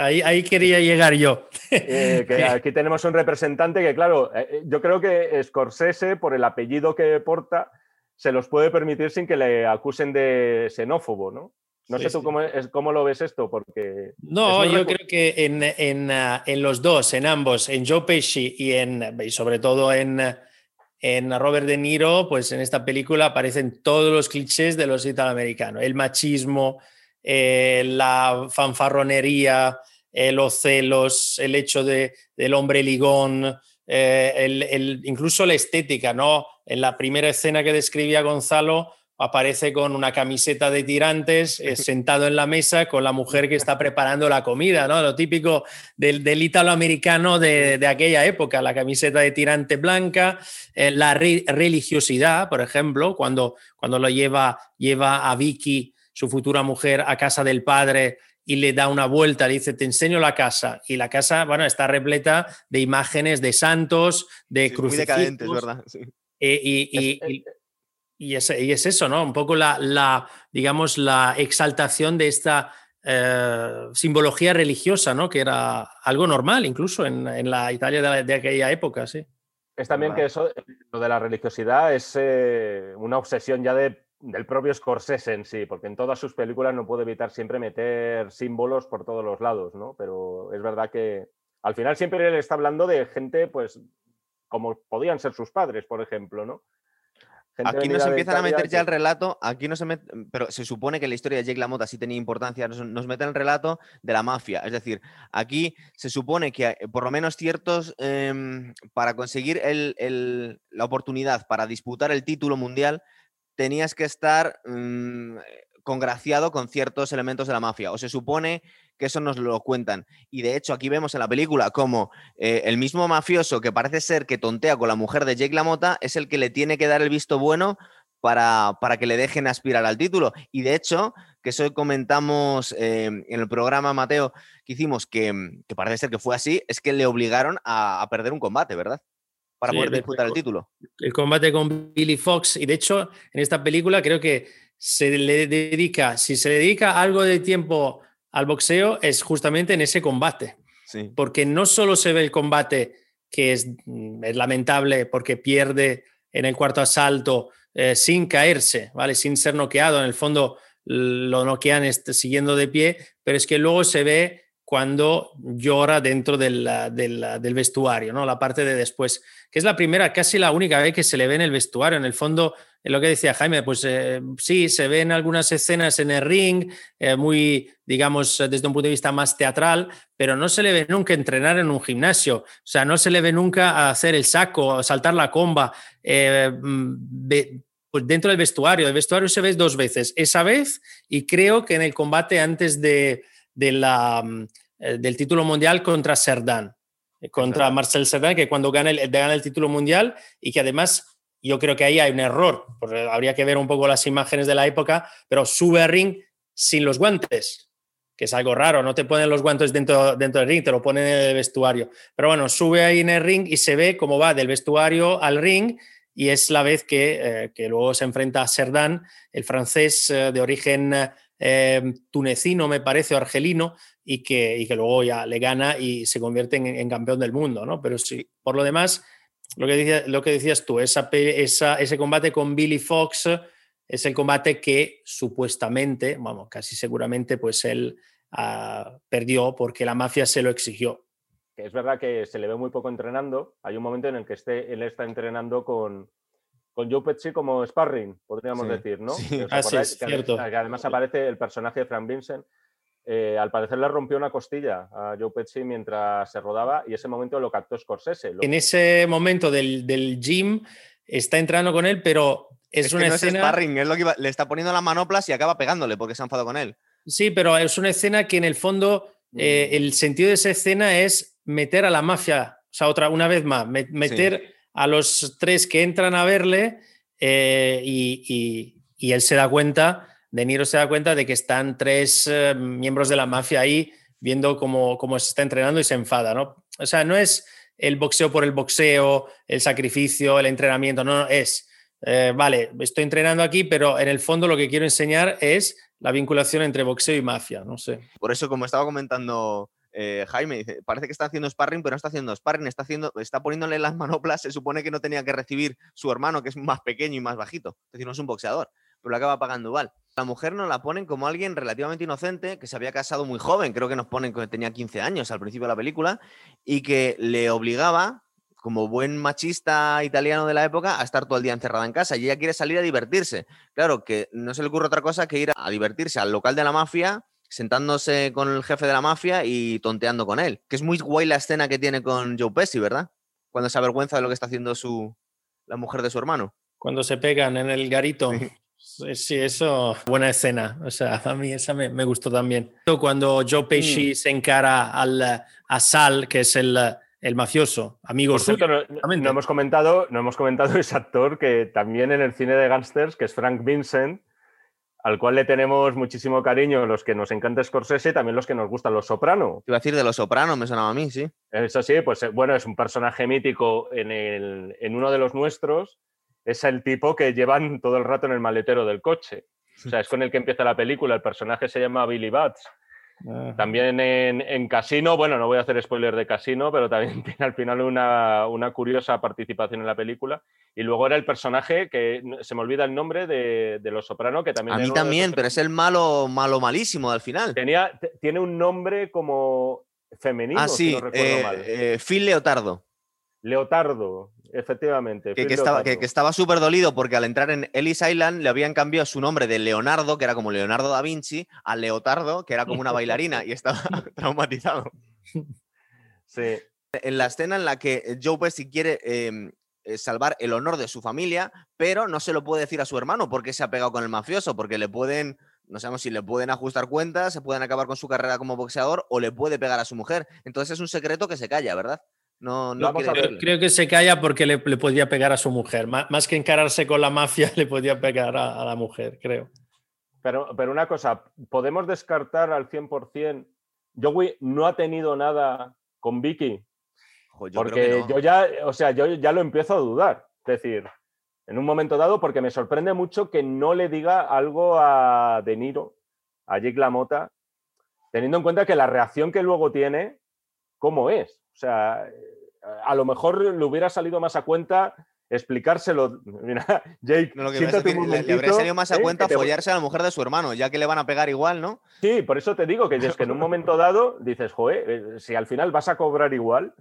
Ahí, ahí quería llegar yo. Eh, aquí tenemos un representante que, claro, eh, yo creo que Scorsese, por el apellido que porta, se los puede permitir sin que le acusen de xenófobo, ¿no? No sé tú cómo, es, cómo, lo ves esto, porque... No, yo creo que en, en, ah, en, los dos, en ambos, en Joe Pesci y, en, y sobre todo en, en Robert De Niro, pues en esta película aparecen todos los clichés de los italoamericanos. El machismo, eh, la fanfarronería, eh, los celos, el hecho de, del hombre ligón, eh, el, el, incluso la estética, ¿no? En la primera escena que describía Gonzalo, aparece con una camiseta de tirantes, eh, sentado en la mesa con la mujer que está preparando la comida, ¿no? Lo típico del, del italoamericano de, de, aquella época, la camiseta de tirante blanca, eh, la religiosidad, por ejemplo, cuando, cuando lo lleva, lleva a Vicky, su futura mujer, a casa del padre y le da una vuelta, le dice, te enseño la casa. Y la casa, bueno, está repleta de imágenes de santos, de sí, crucifijos. ¿verdad? Sí. Eh, y, y, y es, y es, eso, ¿no? Un poco la, la digamos, la exaltación de esta eh, simbología religiosa, ¿no? Que era algo normal incluso en, en la Italia de, la, de, aquella época, sí. Es también que eso, lo de la religiosidad es eh, una obsesión ya de, del propio Scorsese en sí, porque en todas sus películas no puede evitar siempre meter símbolos por todos los lados, ¿no? Pero es verdad que al final siempre él está hablando de gente, pues, como podían ser sus padres, por ejemplo, ¿no? aquí nos empiezan a meter ya el relato, aquí no se met... pero se supone que la historia de Jake LaMotta sí tenía importancia, nos, nos meten el relato de la mafia, es decir, aquí se supone que por lo menos ciertos, eh, para conseguir el, el, la oportunidad para disputar el título mundial, tenías que estar mmm, congraciado con ciertos elementos de la mafia, o se supone que eso nos lo cuentan. Y de hecho, aquí vemos en la película como eh, el mismo mafioso que parece ser que tontea con la mujer de Jake LaMotta es el que le tiene que dar el visto bueno para, para que le dejen aspirar al título. Y de hecho, que eso comentamos eh, en el programa, Mateo, que hicimos, que, parece ser que fue así, es que le obligaron a perder un combate, ¿verdad? Para sí, poder disputar el, título. El combate con Billy Fox. Y de hecho, en esta película creo que se le dedica, si se le dedica algo de tiempo al boxeo es justamente en ese combate. Sí. Porque no solo se ve el combate que es, mm, es lamentable porque pierde en el cuarto asalto eh, sin caerse, ¿vale? Sin ser noqueado. En el fondo lo noquean siguiendo de pie, pero es que luego se ve cuando llora dentro del, del, vestuario, ¿no? La parte de después, que es la primera, casi la única vez que se le ve en el vestuario. En el fondo, es lo que decía Jaime, pues eh, sí, se ven algunas escenas en el ring, eh, muy, digamos, desde un punto de vista más teatral, pero no se le ve nunca entrenar en un gimnasio, o sea, no se le ve nunca hacer el saco, saltar la comba. Eh, mm, pues dentro del vestuario, el vestuario se ve dos veces, esa vez y creo que en el combate antes de, la, mm, eh, del título mundial contra Serdán, eh, contra Marcel Serdán, que cuando gana el, gana el título mundial y que además yo creo que ahí hay un error, porque habría que ver un poco las imágenes de la época, pero sube al ring sin los guantes, que es algo raro, no te ponen los guantes dentro, dentro del ring, te lo ponen en el vestuario. Pero bueno, sube ahí en el ring y se ve cómo va del vestuario al ring y es la vez que, eh, que luego se enfrenta a Serdán, el francés de origen tunecino, me parece, o argelino, y que, y que luego ya le gana y se convierte en, campeón del mundo, ¿no? Pero sí, por lo demás, lo que, lo que decías tú, esa, ese combate con Billy Fox es el combate que supuestamente, vamos, casi seguramente, pues él ah, perdió porque la mafia se lo exigió. Es verdad que se le ve muy poco entrenando. Hay un momento en el que este, él está entrenando con, con Joe Pesci como sparring, podríamos decir, ¿no? Sí. Ah, cierto. que además aparece el personaje de Frank Vincent eh, al parecer le rompió una costilla a Joe Pesci mientras se rodaba y ese momento lo captó Scorsese. En ese momento del, del, gym está entrando con él, pero es, una escena... Es sparring, es lo que le está poniendo la manoplas y acaba pegándole porque se ha enfadado con él. Sí, pero es una escena que en el fondo eh, mm. el sentido de esa escena es meter a la mafia, o sea, otra, una vez más, meter a los tres que entran a verle eh, y, él se da cuenta de Niro se da cuenta de que están tres eh, miembros de la mafia ahí viendo cómo, cómo, se está entrenando y se enfada, ¿no? O sea, no es el boxeo por el boxeo, el sacrificio, el entrenamiento, no, es, eh, vale, estoy entrenando aquí, pero en el fondo lo que quiero enseñar es la vinculación entre boxeo y mafia, no sé. Por eso, como estaba comentando eh, Jaime, dice, parece que está haciendo sparring, pero no está haciendo sparring, está, haciendo, está poniéndole las manoplas, se supone que no tenía que recibir su hermano, que es más pequeño y más bajito, es decir, no es un boxeador, pero lo acaba pagando igual. La mujer nos la ponen como alguien relativamente inocente, que se había casado muy joven, creo que nos ponen que tenía 15 años al principio de la película, y que le obligaba, como buen machista italiano de la época, a estar todo el día encerrada en casa. Y ella quiere salir a divertirse. Claro, que no se le ocurre otra cosa que ir a divertirse al local de la mafia, sentándose con el jefe de la mafia y tonteando con él. Que es muy guay la escena que tiene con Joe Pesci, ¿verdad? Cuando se avergüenza de lo que está haciendo su, la mujer de su hermano. Cuando se pegan en el garito. Sí, eso, buena escena. O sea, a mí esa me, gustó también. Cuando Joe Pesci mm. se encara al, a Sal, que es el, el mafioso, amigo no, hemos comentado, no hemos comentado ese actor que también en el cine de gangsters, que es Frank Vincent, al cual le tenemos muchísimo cariño, los que nos encanta Scorsese, también los que nos gustan Los Soprano. Iba a decir de Los Soprano, me sonaba a mí, sí. Eso sí, pues eh, bueno, es un personaje mítico en, el, en uno de los nuestros es el tipo que llevan todo el rato en el maletero del coche. O sea, es con el que empieza la película. El personaje se llama Billy Bats. También en, Casino, bueno, no voy a hacer spoiler de Casino, pero también tiene al final una, curiosa participación en la película. Y luego era el personaje que se me olvida el nombre de, Los Soprano, que también. A mí también, pero es el malo, malo malísimo al final. Tenía, tiene un nombre como femenino, ah, sí, eh, eh, Phil Leotardo. Leotardo, efectivamente. Que, estaba, que, estaba súper dolido porque al entrar en Ellis Island le habían cambiado su nombre de Leonardo, que era como Leonardo da Vinci, a Leotardo, que era como una bailarina, y estaba traumatizado. Sí. En la escena en la que Joe Pesci quiere em, eh, salvar el honor de su familia, pero no se lo puede decir a su hermano porque se ha pegado con el mafioso, porque le pueden no sabemos si le pueden ajustar cuentas, se pueden acabar con su carrera como boxeador o le puede pegar a su mujer. Entonces es un secreto que se calla, ¿verdad? No, no creo, que se calla porque le, podía pegar a su mujer. Más, que encararse con la mafia, le podía pegar a, la mujer, creo. Pero, pero, una cosa, ¿podemos descartar al 100%? Joey no ha tenido nada con Vicky. porque yo ya, o sea, yo ya lo empiezo a dudar. Es decir, en un momento dado, porque me sorprende mucho que no le diga algo a De Niro, a Jake LaMotta, teniendo en cuenta que la reacción que luego tiene, ¿cómo es? O sea, a lo mejor le hubiera salido más a cuenta explicárselo. Mira, Jake, No, lo que siéntate pasa es que un le, le habría salido más a ¿eh? cuenta te follarse a la mujer de su hermano, ya que le van a pegar igual, ¿no? Sí, por eso te digo que es que en un momento dado dices, joder, eh, si al final vas a cobrar igual,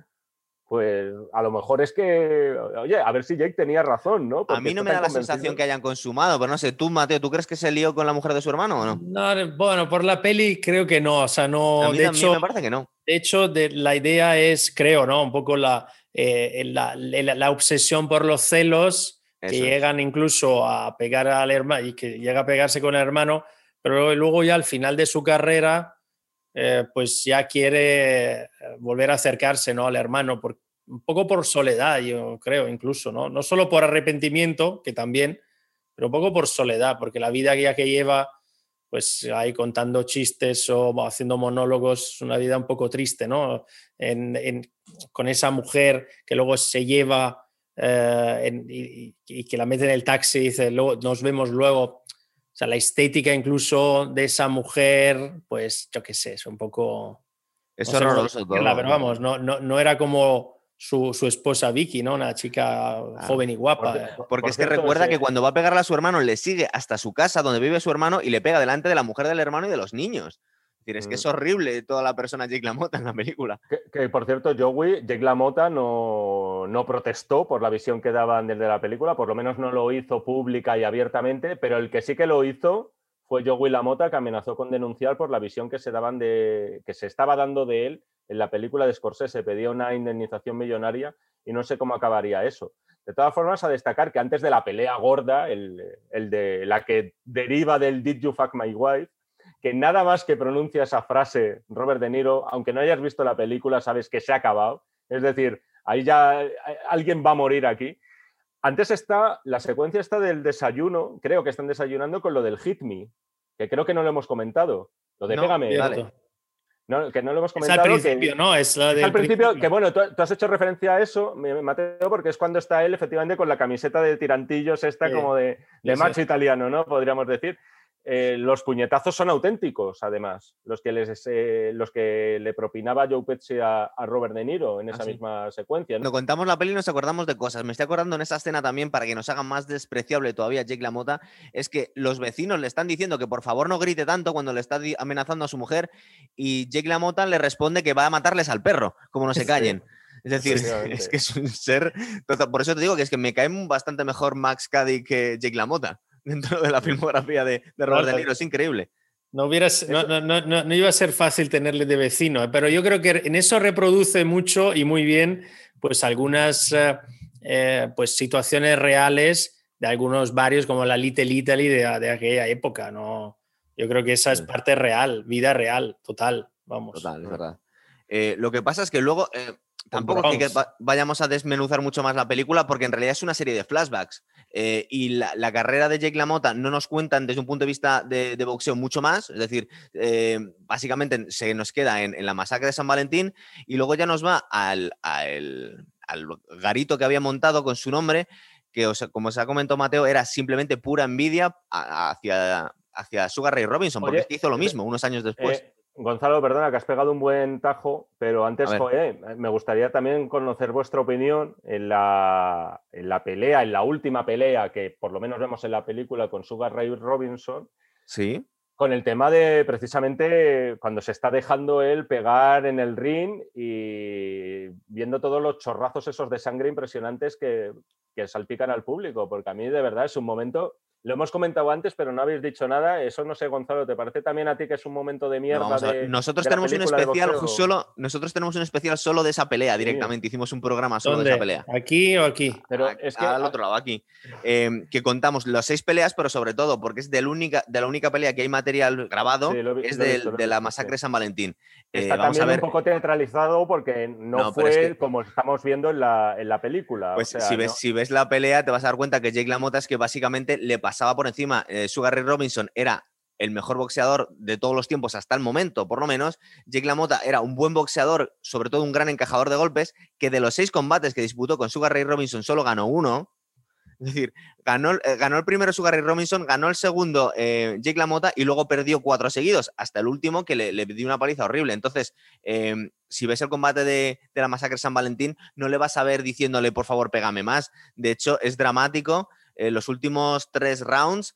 pues a lo mejor es que, oye, a ver si Jake tenía razón, ¿no? A mí no me da la sensación que hayan consumado, pero no sé, tú, Mateo, ¿tú crees que se lió con la mujer de su hermano o no? No, bueno, por la peli creo que no, o sea, no, a mí de también hecho, me parece que no. De hecho de- la idea es, creo, ¿no? Un poco la, eh, la, la- la obsesión por los celos que es. llegan incluso a pegar al hermano y que llega a pegarse con el hermano, pero luego ya al final de su carrera, eh, pues ya quiere eh, volver a acercarse, ¿no? Al hermano, por, un poco por soledad, yo creo, incluso, ¿no? No solo por arrepentimiento, que también, pero un poco por soledad, porque la vida ya que lleva, pues ahí contando chistes o haciendo monólogos, una vida un poco triste, ¿no? En- en- con esa mujer que luego se lleva eh, en- y, y que la mete en el taxi y dice, luego, nos vemos luego. O sea, la estética incluso de esa mujer, pues yo qué sé, es un poco... Es no sé horroroso describirla, todo. Pero vamos, no, no, no era como su, su esposa Vicky, ¿no? Una chica joven y guapa. Por- eh. por- Porque por es que recuerda que cuando va a pegarle a su hermano, le sigue hasta su casa donde vive su hermano y le pega delante de la mujer del hermano y de los niños. Es decir, es que Mm. es horrible toda la persona Jake LaMotta en la película. Que, que, por cierto, Joey, Jake LaMotta no, no protestó por la visión que daban desde la película, por lo menos no lo hizo pública y abiertamente, pero el que sí que lo hizo fue Joey LaMotta, que amenazó con denunciar por la visión que se daban de que se estaba dando de él en la película de Scorsese. Pedía una indemnización millonaria y no sé cómo acabaría eso. De todas formas, a destacar que antes de la pelea gorda, el, el de la que deriva del Did You Fuck My Wife, que nada más que pronuncia esa frase Robert De Niro, aunque no hayas visto la película, sabes que se ha acabado. Es decir, ahí ya alguien va a morir aquí. Antes está la secuencia está del desayuno, creo que están desayunando con lo del Hit Me, que creo que no lo hemos comentado. Lo de No, Pégame, cierto. No, que no lo hemos Es al comentado. que- principio, ¿no? Es la es del al principio, que bueno, tú, tú has hecho referencia a eso, Mateo, porque es cuando está él efectivamente con la camiseta de tirantillos, esta Sí. como de, de macho italiano, ¿no? Podríamos decir. Eh, los puñetazos son auténticos, además, los que, les, eh, los que le propinaba Joe Pesci a, a Robert De Niro en esa Ah, sí. misma secuencia. ¿no? Cuando contamos la peli nos acordamos de cosas. Me estoy acordando en esa escena también, para que nos haga más despreciable todavía Jake LaMotta, es que los vecinos le están diciendo que por favor no grite tanto cuando le está amenazando a su mujer y Jake LaMotta le responde que va a matarles al perro, como no se Sí. callen. Es decir, es que es un ser... Por eso te digo que es que me cae bastante mejor Max Cady que Jake LaMotta dentro de la filmografía de, de Robert De. Niro. Es increíble. No, hubieras, no, no, no, no- iba a ser fácil tenerle de vecino, ¿eh? pero yo creo que en eso reproduce mucho y muy bien pues algunas eh, eh, pues situaciones reales de algunos barrios como la Little Italy de, de aquella época. ¿no? Yo creo que esa es parte real, vida real, total. Vamos. Total, es verdad. Eh, lo que pasa es que luego eh, tampoco es que vayamos a desmenuzar mucho más la película porque en realidad es una serie de flashbacks eh, y la, la carrera de Jake LaMotta no nos cuentan desde un punto de vista de, de boxeo mucho más, es decir, eh, básicamente se nos queda en, en la masacre de San Valentín y luego ya nos va al, al- al garito que había montado con su nombre que, os- como se ha comentado Mateo, era simplemente pura envidia hacia, hacia Sugar Ray Robinson, porque Oye, es que hizo lo eh, mismo unos años después. Eh, Gonzalo, perdona, que has pegado un buen tajo, pero antes, joder, me gustaría también conocer vuestra opinión en la, en la pelea, en la última pelea que por lo menos vemos en la película con Sugar Ray Robinson, sí. con el tema de precisamente cuando se está dejando él pegar en el ring y viendo todos los chorrazos esos de sangre impresionantes que, que salpican al público, porque a mí de verdad es un momento, lo hemos comentado antes, pero no habéis dicho nada, eso no sé, Gonzalo, ¿te parece también a ti que es un momento de mierda? de- Nosotros de la tenemos un especial solo, nosotros tenemos un especial solo de esa pelea directamente. Hicimos un programa solo de esa pelea. ¿Aquí o aquí? Pero A- es que al otro lado, aquí. Eh, que contamos las seis peleas, pero sobre todo porque es de la única, de la única pelea que hay material grabado, Sí, vi- es del- visto, de la masacre sí. de San Valentín. Eh, está vamos a también ver. un poco teatralizado porque no, fue es que- como estamos viendo en la, en la película. o Pues sea, si, ves, no- si ves la pelea, te vas a dar cuenta que Jake LaMotta es que básicamente le pasaba por encima. Eh, Sugar Ray Robinson era el mejor boxeador de todos los tiempos hasta el momento, por lo menos. Jake LaMotta era un buen boxeador, sobre todo un gran encajador de golpes, que de los seis combates que disputó con Sugar Ray Robinson solo ganó uno. Es decir, ganó, eh, ganó el primero Sugar Ray Robinson, ganó el segundo eh, Jake LaMotta y luego perdió cuatro seguidos, hasta el último que le, dio una paliza horrible. Entonces, em, si ves el combate de, la masacre San Valentín, no le vas a ver diciéndole, por favor, pégame más. De hecho, es dramático. Los últimos tres rounds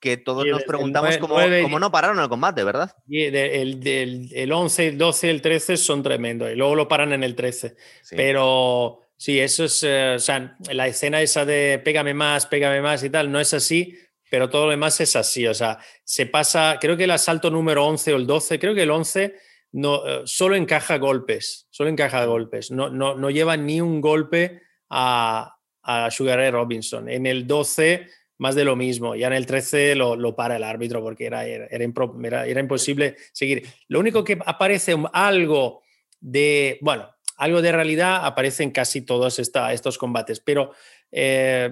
que todos nos preguntamos cómo, no pararon el combate, ¿verdad? El, el, 11, el 12 el 13 son tremendos y luego lo paran en el 13. Pero sí, eso es, eh, o sea, la escena esa de pégame más, pégame más y tal, no es así, pero todo lo demás es así. O sea, se pasa, creo que el asalto número 11 o el 12, creo que el 11 no, eh, solo encaja golpes, solo encaja golpes, no, no, no lleva ni un golpe a, a Sugar Ray Robinson. En el 12 más de lo mismo. Ya en el 13 lo, para el árbitro porque era, era, era, imposible seguir. Lo único que aparece algo de, bueno, algo de realidad aparece en casi todos estos combates, pero eh,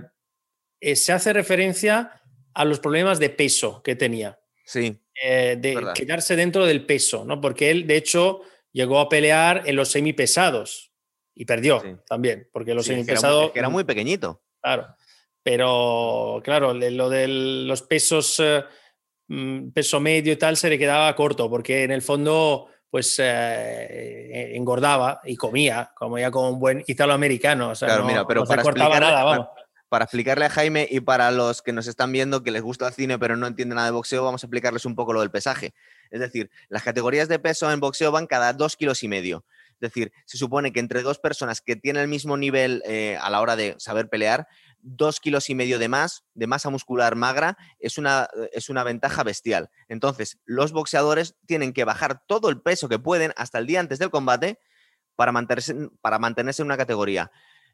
eh, se hace referencia a los problemas de peso que tenía. Sí. Eh, de quedarse dentro del peso, ¿no? Porque él, de hecho, llegó a pelear en los semipesados y perdió también, porque los semipesados... era muy pequeñito. Claro. Pero claro, lo de los pesos, eh, mm, peso medio y tal, se le quedaba corto, porque en el fondo pues eh, engordaba y comía, comía como un buen italoamericano. O sea, claro, mira, pero para nada, Para, explicarle a Jaime y para los que nos están viendo que les gusta el cine pero no entienden nada de boxeo, vamos a explicarles un poco lo del pesaje. Es decir, las categorías de peso en boxeo van cada dos kilos y medio. Es decir, se supone que entre dos personas que tienen el mismo nivel eh, a la hora de saber pelear, dos kilos y medio de más, de masa muscular magra, es una, es una ventaja bestial. Entonces, los boxeadores tienen que bajar todo el peso que pueden hasta el día antes del combate para mantenerse, para mantenerse en una categoría.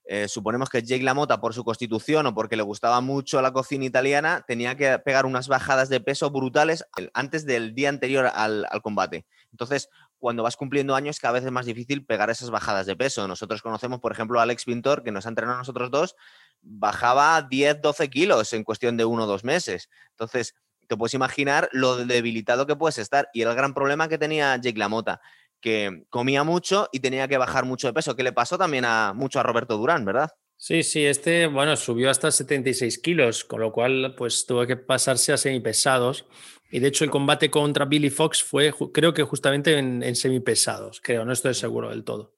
Eh, suponemos que Jake LaMotta, por su constitución o porque le gustaba mucho la cocina italiana, tenía que pegar unas bajadas de peso brutales antes del día anterior al combate. Entonces, cuando vas cumpliendo años, cada vez es más difícil pegar esas bajadas de peso. Nosotros conocemos, por ejemplo, a Alex Pintor, que nos ha entrenado a nosotros dos, bajaba 10, 12 kilos en cuestión de uno o dos meses. Entonces, te puedes imaginar lo debilitado que puedes estar. Y el gran problema que tenía Jake LaMotta, que comía mucho y tenía que bajar mucho de peso, que le pasó también a mucho a Roberto Durán, ¿verdad? Sí, sí, este, bueno, subió hasta 76 kilos, con lo cual, pues tuvo que pasarse a semipesados. Y de hecho, el combate contra Billy Fox fue, creo que justamente en, en semipesados, creo, no estoy seguro del todo.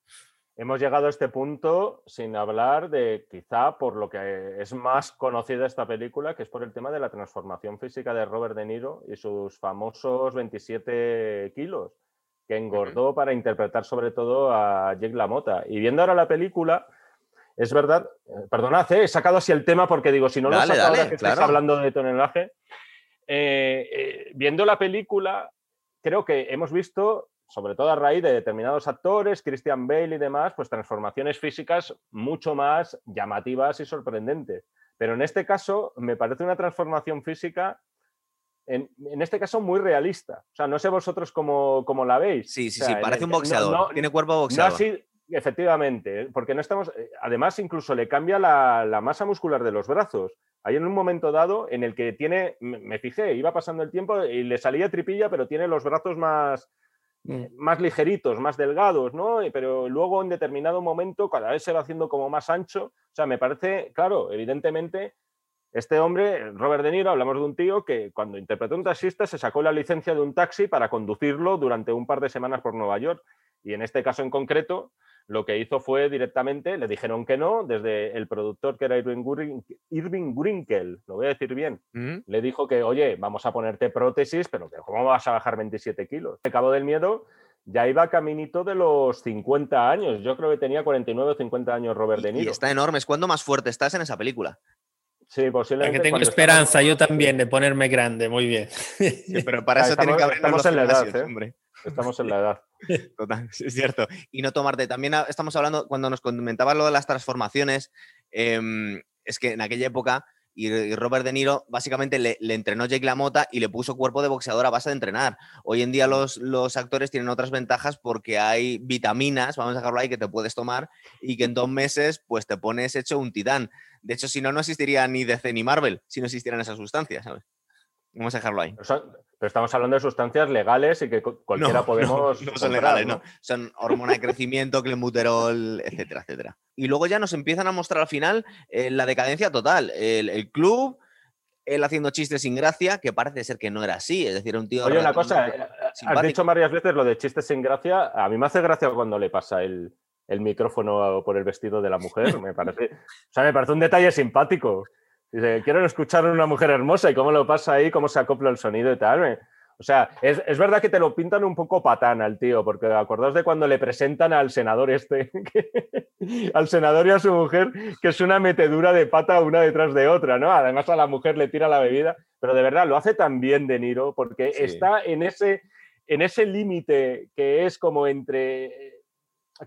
Hemos llegado a este punto sin hablar de quizá por lo que es más conocida esta película, que es por el tema de la transformación física de Robert De Niro y sus famosos 27 kilos, que engordó para interpretar sobre todo a Jake LaMotta. Y viendo ahora la película, es verdad, eh, perdonad, eh, he sacado así el tema porque digo, si no lo saco ahora que estáis hablando de tonelaje, eh, viendo la película, creo que hemos visto sobre todo a raíz de determinados actores, Christian Bale y demás, pues transformaciones físicas mucho más llamativas y sorprendentes. Pero en este caso me parece una transformación física, en, este caso muy realista. O sea, no sé vosotros cómo, la veis. Sí, sí, sí, parece un boxeador, tiene cuerpo boxeador. así, efectivamente, porque no estamos, eh, además incluso le cambia la, la masa muscular de los brazos. Hay en un momento dado en el que tiene, me fijé, iba pasando el tiempo y le salía tripilla, pero tiene los brazos más, Mm. más ligeritos, más delgados, ¿no? Pero luego en determinado momento cada vez se va haciendo como más ancho. O sea, me parece, claro, evidentemente, este hombre, Robert De Niro, hablamos de un tío que cuando interpretó un taxista se sacó la licencia de un taxi para conducirlo durante un par de semanas por Nueva York. Y en este caso en concreto, lo que hizo fue directamente, le dijeron que no, desde el productor que era Irving, Grinkel, lo voy a decir bien, mm. le dijo que, oye, vamos a ponerte prótesis, pero ¿cómo vas a bajar 27 kilos? El cabo del miedo ya iba caminito de los 50 años, yo creo que tenía 49 o 50 años Robert De Niro. Y está enorme, ¿es cuando más fuerte estás en esa película? Sí, posiblemente. Que tengo esperanza yo también de ponerme grande, muy bien. pero para eso tienen que abrir los en la edad, ¿eh? hombre. Estamos en la edad. Total, es cierto. Y no tomarte. También estamos hablando, cuando nos comentabas lo de las transformaciones, em, es que en aquella época y Robert De Niro básicamente le, entrenó Jake LaMotta y le puso cuerpo de boxeador a base de entrenar. Hoy en día los, los, actores tienen otras ventajas porque hay vitaminas, vamos a dejarlo ahí, que te puedes tomar y que en dos meses pues te pones hecho un titán. De hecho, si no, no existiría ni DC ni Marvel si no existieran esas sustancias, ¿sabes? Vamos a dejarlo ahí. Pero estamos hablando de sustancias legales y que cualquiera podemos. No, son legales, no. Son hormona de crecimiento, clenbuterol, etcétera, etcétera. y luego ya nos empiezan a mostrar al final eh, la decadencia total. El, club, él haciendo chistes sin gracia, que parece ser que no era así. Es decir, un tío. Oye, una cosa, eh, has dicho varias veces lo de chistes sin gracia. A mí me hace gracia cuando le pasa el, el micrófono por el vestido de la mujer. Me parece, o sea, me parece un detalle simpático. Dice, quiero escuchar a una mujer hermosa y cómo lo pasa ahí, cómo se acopla el sonido y tal. O sea, es, verdad que te lo pintan un poco patán al tío, porque acordaos de cuando le presentan al senador este, al senador y a su mujer, que es una metedura de pata una detrás de otra, ¿no? Además a la mujer le tira la bebida, pero de verdad lo hace tan bien De Niro, porque está en ese, en ese límite que es como entre...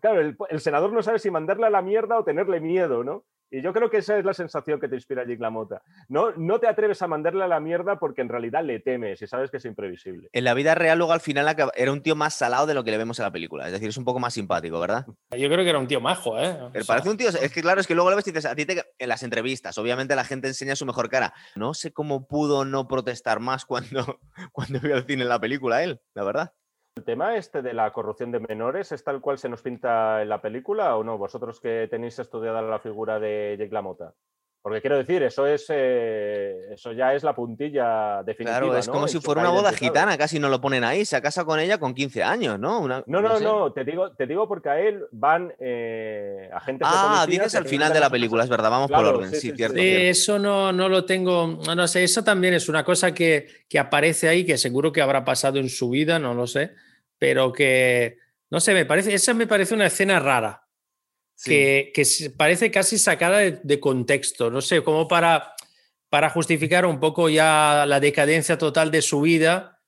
Claro, el senador no sabe si mandarle a la mierda o tenerle miedo, ¿no? Y yo creo que esa es la sensación que te inspira Jake LaMotta. No, no te atreves a mandarle a la mierda porque en realidad le temes y sabes que es imprevisible. En la vida real, luego al final era un tío más salado de lo que le vemos en la película. Es decir, es un poco más simpático, ¿verdad? Yo creo que era un tío majo, ¿eh? Pero parece un tío. Es que claro, es que luego lo ves y dices, a ti te, en las entrevistas, obviamente la gente enseña su mejor cara. No sé cómo pudo no protestar más cuando, cuando vio el cine en la película él, la verdad. ¿El tema este de la corrupción de menores es tal cual se nos pinta en la película o no? Vosotros que tenéis estudiada la figura de Jake LaMotta. Porque quiero decir, eso es eh, eso ya es la puntilla definitiva. Claro, es como si fuera una boda gitana, casi no lo ponen ahí. Se casa con ella con 15 años, ¿no? no, no, no, te, digo, te digo porque a él van eh, agentes ah, dices al final de la película, es verdad, vamos por orden. Sí, cierto, Eso no, no lo tengo, no, sé, eso también es una cosa que, que aparece ahí, que seguro que habrá pasado en su vida, no lo sé pero que, no sé, me parece, esa me parece una escena rara, que, que, parece casi sacada de, contexto, no sé, como para, para justificar un poco ya la decadencia total de su vida,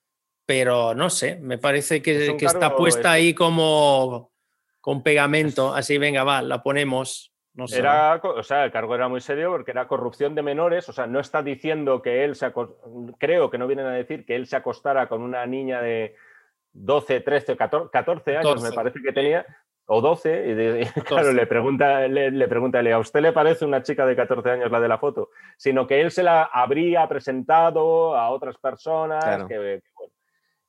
pero no sé, me parece que, que está puesta ahí como con pegamento, así venga, va, la ponemos. No sé. Era, o sea, el cargo era muy serio porque era corrupción de menores, o sea, no está diciendo que él se creo que no vienen a decir que él se acostara con una niña de, 12, 13, 14, años me parece que tenía, o 12, y, claro, le pregunta, le, pregunta ¿a usted le parece una chica de 14 años la de la foto? Sino que él se la habría presentado a otras personas,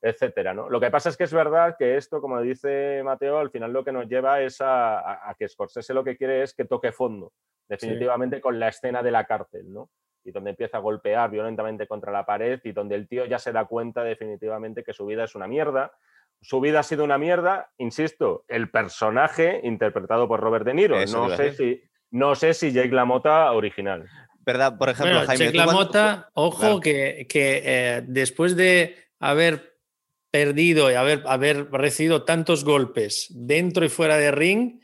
etcétera, ¿no? Lo que pasa es que es verdad que esto, como dice Mateo, al final lo que nos lleva es a, que Scorsese lo que quiere es que toque fondo, definitivamente con la escena de la cárcel, ¿no? Y donde empieza a golpear violentamente contra la pared y donde el tío ya se da cuenta definitivamente que su vida es una mierda. Su vida ha sido una mierda, insisto, el personaje interpretado por Robert De Niro. no sé, si, no sé si Jake LaMotta original. ¿Verdad? Por ejemplo, Jaime. Jake LaMotta, ojo, que, que eh, después de haber perdido y haber, haber recibido tantos golpes dentro y fuera de ring,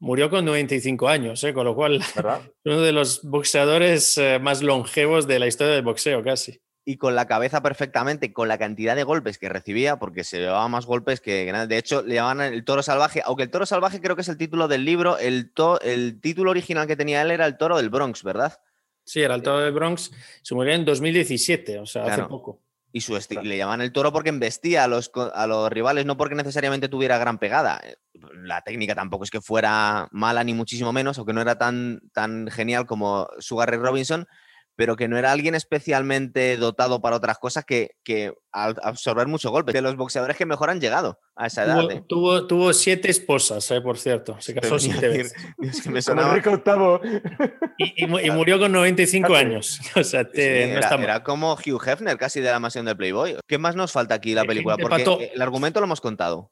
Murió con 95 años, ¿eh? con lo cual uno de los boxeadores eh, más longevos de la historia del boxeo casi. Y con la cabeza perfectamente, con la cantidad de golpes que recibía, porque se llevaba más golpes que De hecho, le llamaban el toro salvaje, aunque el toro salvaje creo que es el título del libro, el, el título original que tenía él era el toro del Bronx, ¿verdad? Sí, era el toro del Bronx. Se murió en 2017, o sea, hace poco. Y su le llaman el toro porque embestía a los, a los rivales, no porque necesariamente tuviera gran pegada. Eh, la técnica tampoco es que fuera mala, ni muchísimo menos, aunque no era tan, tan genial como Sugar Ray Robinson, pero que no era alguien especialmente dotado para otras cosas que, que absorber mucho golpe. De los boxeadores que mejor han llegado a esa edad. Tuvo, ¿eh? tuvo, siete esposas, eh, por cierto. Se casó siete veces. me sonaba... Y, y, murió con 95 años. O sea, era, como Hugh Hefner, casi de la mansión del Playboy. ¿Qué más nos falta aquí la película? Porque el argumento lo hemos contado.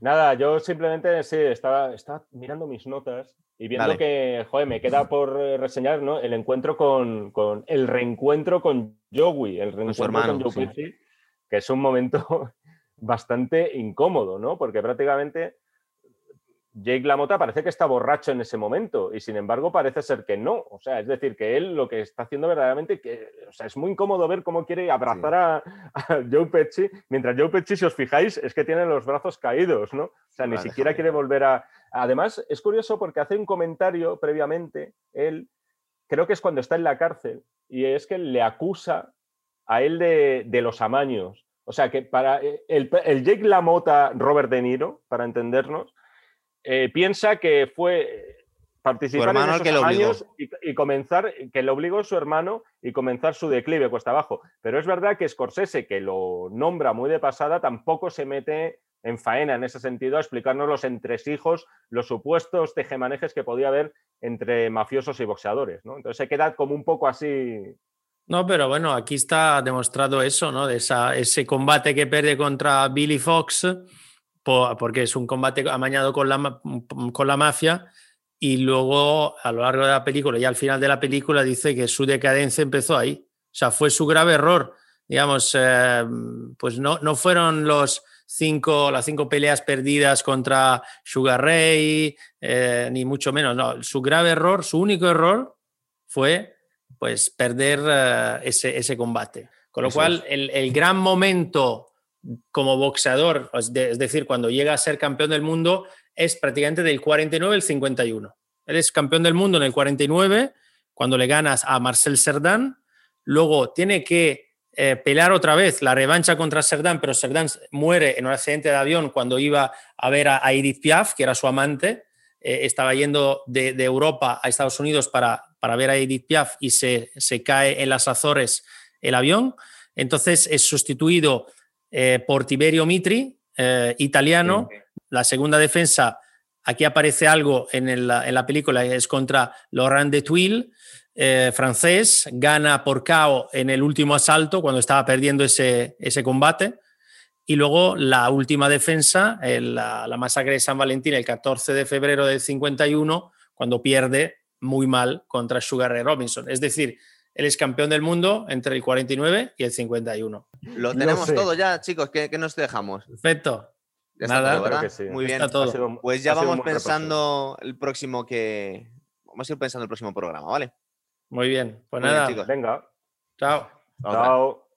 Nada, yo simplemente sí, estaba, estaba mirando mis notas y viendo que, joder, me queda por eh, reseñar ¿no? el encuentro con, con, el reencuentro con Joey, el reencuentro con, Joey, que es un momento bastante incómodo, ¿no? Porque prácticamente Jake LaMotta parece que está borracho en ese momento y sin embargo parece ser que no. O sea, es decir, que él lo que está haciendo verdaderamente, que, o sea, es muy incómodo ver cómo quiere abrazar a, Joe Pesci, mientras Joe Pesci, si os fijáis, es que tiene los brazos caídos, ¿no? O sea, ni siquiera quiere volver a... Además, es curioso porque hace un comentario previamente, él, creo que es cuando está en la cárcel, y es que le acusa a él de, de los amaños. O sea, que para el, el Jake LaMotta, Robert De Niro, para entendernos, eh, piensa que fue participar en esos que años y, comenzar, que le obligó su hermano y comenzar su declive cuesta abajo. Pero es verdad que Scorsese, que lo nombra muy de pasada, tampoco se mete en faena en ese sentido a explicarnos los entresijos, los supuestos tejemanejes que podía haber entre mafiosos y boxeadores. ¿no? Entonces se queda como un poco así. No, pero bueno, aquí está demostrado eso, ¿no? De esa, ese combate que pierde contra Billy Fox, porque es un combate amañado con la, con la mafia, y luego a lo largo de la película y al final de la película dice que su decadencia empezó ahí. O sea, fue su grave error. Digamos, eh, pues no, no fueron los cinco, las cinco peleas perdidas contra Sugar Ray, eh, ni mucho menos. No, su grave error, su único error fue pues perder eh, ese, ese, combate. Con lo cual, el, el, gran momento como boxeador, es decir, cuando llega a ser campeón del mundo, es prácticamente del 49 al 51. Él es campeón del mundo en el 49, cuando le ganas a Marcel Cerdan. Luego tiene que eh, pelear otra vez la revancha contra Cerdan, pero Cerdan muere en un accidente de avión cuando iba a ver a, Edith Piaf, que era su amante. Eh, estaba yendo de, Europa a Estados Unidos para, para ver a Edith Piaf y se, se, cae en las Azores el avión. Entonces es sustituido eh, por Tiberio Mitri, italiano. La segunda defensa, aquí aparece algo en, la película, es contra Laurent de Tuile eh, francés, gana por KO en el último asalto cuando estaba perdiendo ese, ese combate. Y luego la última defensa, la, masacre de San Valentín, el 14 de febrero del 51, cuando pierde muy mal contra Sugar Ray Robinson. Es decir, él es campeón del mundo entre el 49 y el 51. Lo tenemos todo ya, chicos. ¿Qué, nos dejamos? Perfecto. Nada, Muy bien. pues ya vamos pensando el próximo que. Vamos a ir pensando el próximo programa, ¿vale? Muy bien. Pues nada. chicos. Venga. Chao. Chao.